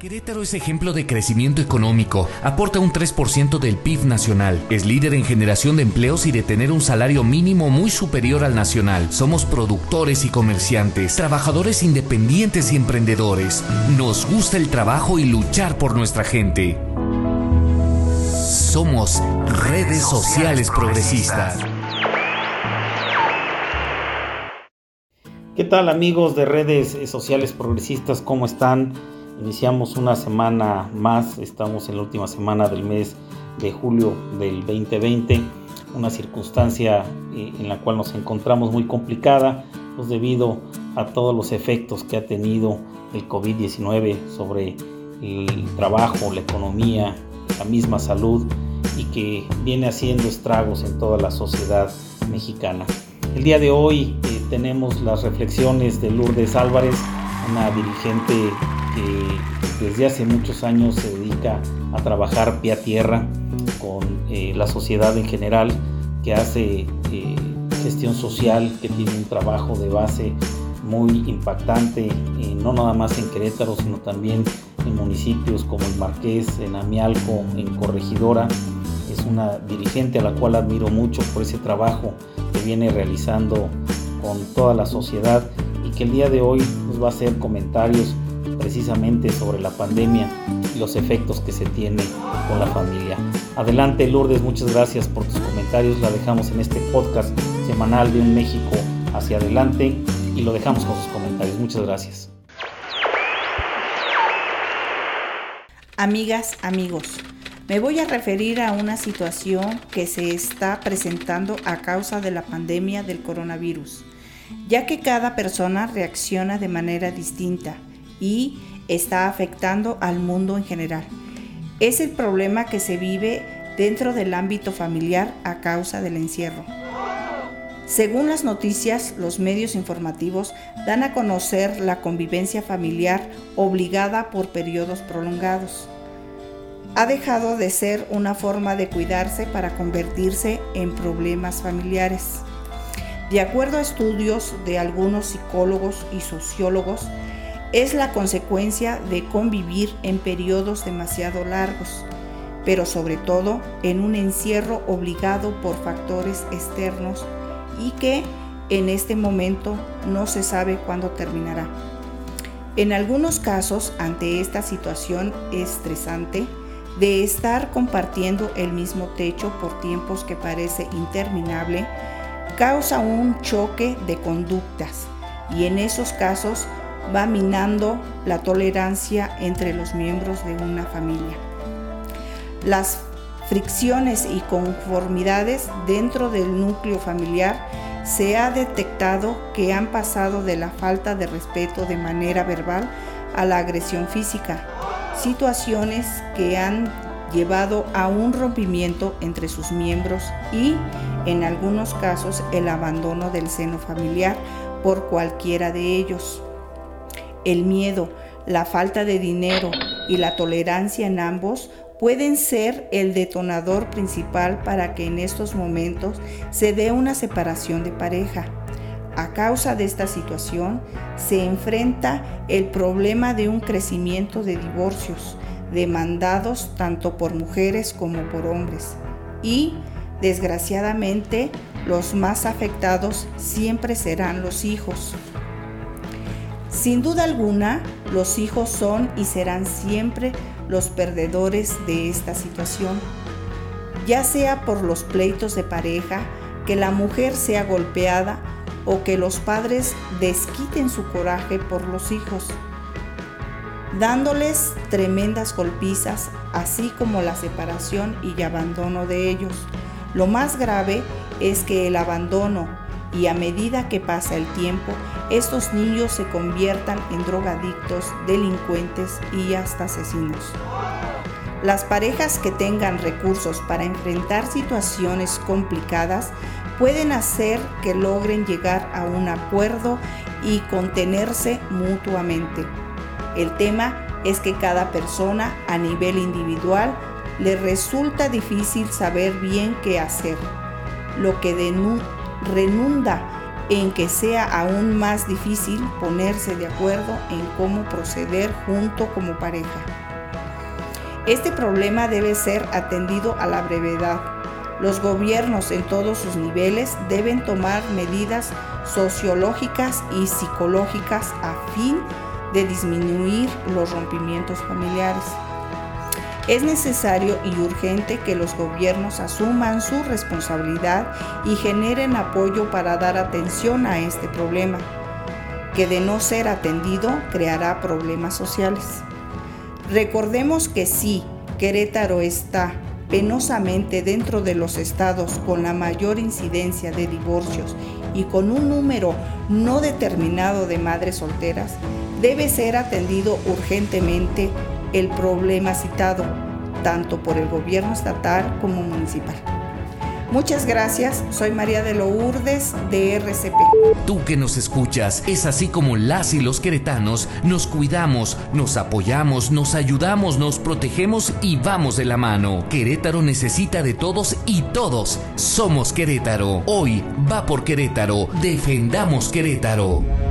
Querétaro es ejemplo de crecimiento económico, aporta un 3% del PIB nacional, es líder en generación de empleos y de tener un salario mínimo muy superior al nacional. Somos productores y comerciantes, trabajadores independientes y emprendedores. Nos gusta el trabajo y luchar por nuestra gente. Somos redes sociales progresistas. ¿Qué tal amigos de redes sociales progresistas? ¿Cómo están? Iniciamos una semana más, estamos en la última semana del mes de julio del 2020, una circunstancia eh, en la cual nos encontramos muy complicada, pues debido a todos los efectos que ha tenido el COVID-19 sobre el trabajo, la economía, la misma salud y que viene haciendo estragos en toda la sociedad mexicana. El día de hoy eh, tenemos las reflexiones de Lourdes Álvarez, una dirigente que desde hace muchos años se dedica a trabajar pie a tierra con eh, la sociedad en general, que hace eh, gestión social, que tiene un trabajo de base muy impactante, eh, no nada más en Querétaro, sino también en municipios como el Marqués, en Amialco, en Corregidora. Es una dirigente a la cual admiro mucho por ese trabajo que viene realizando con toda la sociedad y que el día de hoy nos va a hacer comentarios precisamente sobre la pandemia y los efectos que se tiene con la familia. Adelante Lourdes, muchas gracias por tus comentarios. La dejamos en este podcast semanal de un México hacia adelante y lo dejamos con sus comentarios. Muchas gracias. Amigas, amigos, me voy a referir a una situación que se está presentando a causa de la pandemia del coronavirus, ya que cada persona reacciona de manera distinta y está afectando al mundo en general. Es el problema que se vive dentro del ámbito familiar a causa del encierro. Según las noticias, los medios informativos dan a conocer la convivencia familiar obligada por periodos prolongados. Ha dejado de ser una forma de cuidarse para convertirse en problemas familiares. De acuerdo a estudios de algunos psicólogos y sociólogos, es la consecuencia de convivir en periodos demasiado largos, pero sobre todo en un encierro obligado por factores externos y que en este momento no se sabe cuándo terminará. En algunos casos, ante esta situación estresante de estar compartiendo el mismo techo por tiempos que parece interminable, causa un choque de conductas y en esos casos va minando la tolerancia entre los miembros de una familia. Las fricciones y conformidades dentro del núcleo familiar se ha detectado que han pasado de la falta de respeto de manera verbal a la agresión física, situaciones que han llevado a un rompimiento entre sus miembros y, en algunos casos, el abandono del seno familiar por cualquiera de ellos. El miedo, la falta de dinero y la tolerancia en ambos pueden ser el detonador principal para que en estos momentos se dé una separación de pareja. A causa de esta situación se enfrenta el problema de un crecimiento de divorcios demandados tanto por mujeres como por hombres. Y, desgraciadamente, los más afectados siempre serán los hijos. Sin duda alguna, los hijos son y serán siempre los perdedores de esta situación, ya sea por los pleitos de pareja, que la mujer sea golpeada o que los padres desquiten su coraje por los hijos, dándoles tremendas golpizas, así como la separación y abandono de ellos. Lo más grave es que el abandono y a medida que pasa el tiempo, estos niños se conviertan en drogadictos, delincuentes y hasta asesinos. Las parejas que tengan recursos para enfrentar situaciones complicadas pueden hacer que logren llegar a un acuerdo y contenerse mutuamente. El tema es que cada persona a nivel individual le resulta difícil saber bien qué hacer, lo que renunda en que sea aún más difícil ponerse de acuerdo en cómo proceder junto como pareja. Este problema debe ser atendido a la brevedad. Los gobiernos en todos sus niveles deben tomar medidas sociológicas y psicológicas a fin de disminuir los rompimientos familiares. Es necesario y urgente que los gobiernos asuman su responsabilidad y generen apoyo para dar atención a este problema, que de no ser atendido creará problemas sociales. Recordemos que sí, Querétaro está penosamente dentro de los estados con la mayor incidencia de divorcios y con un número no determinado de madres solteras, debe ser atendido urgentemente el problema citado, tanto por el gobierno estatal como municipal. Muchas gracias, soy María de Lourdes de RCP. Tú que nos escuchas, es así como las y los queretanos nos cuidamos, nos apoyamos, nos ayudamos, nos protegemos y vamos de la mano. Querétaro necesita de todos y todos somos Querétaro. Hoy va por Querétaro, defendamos Querétaro.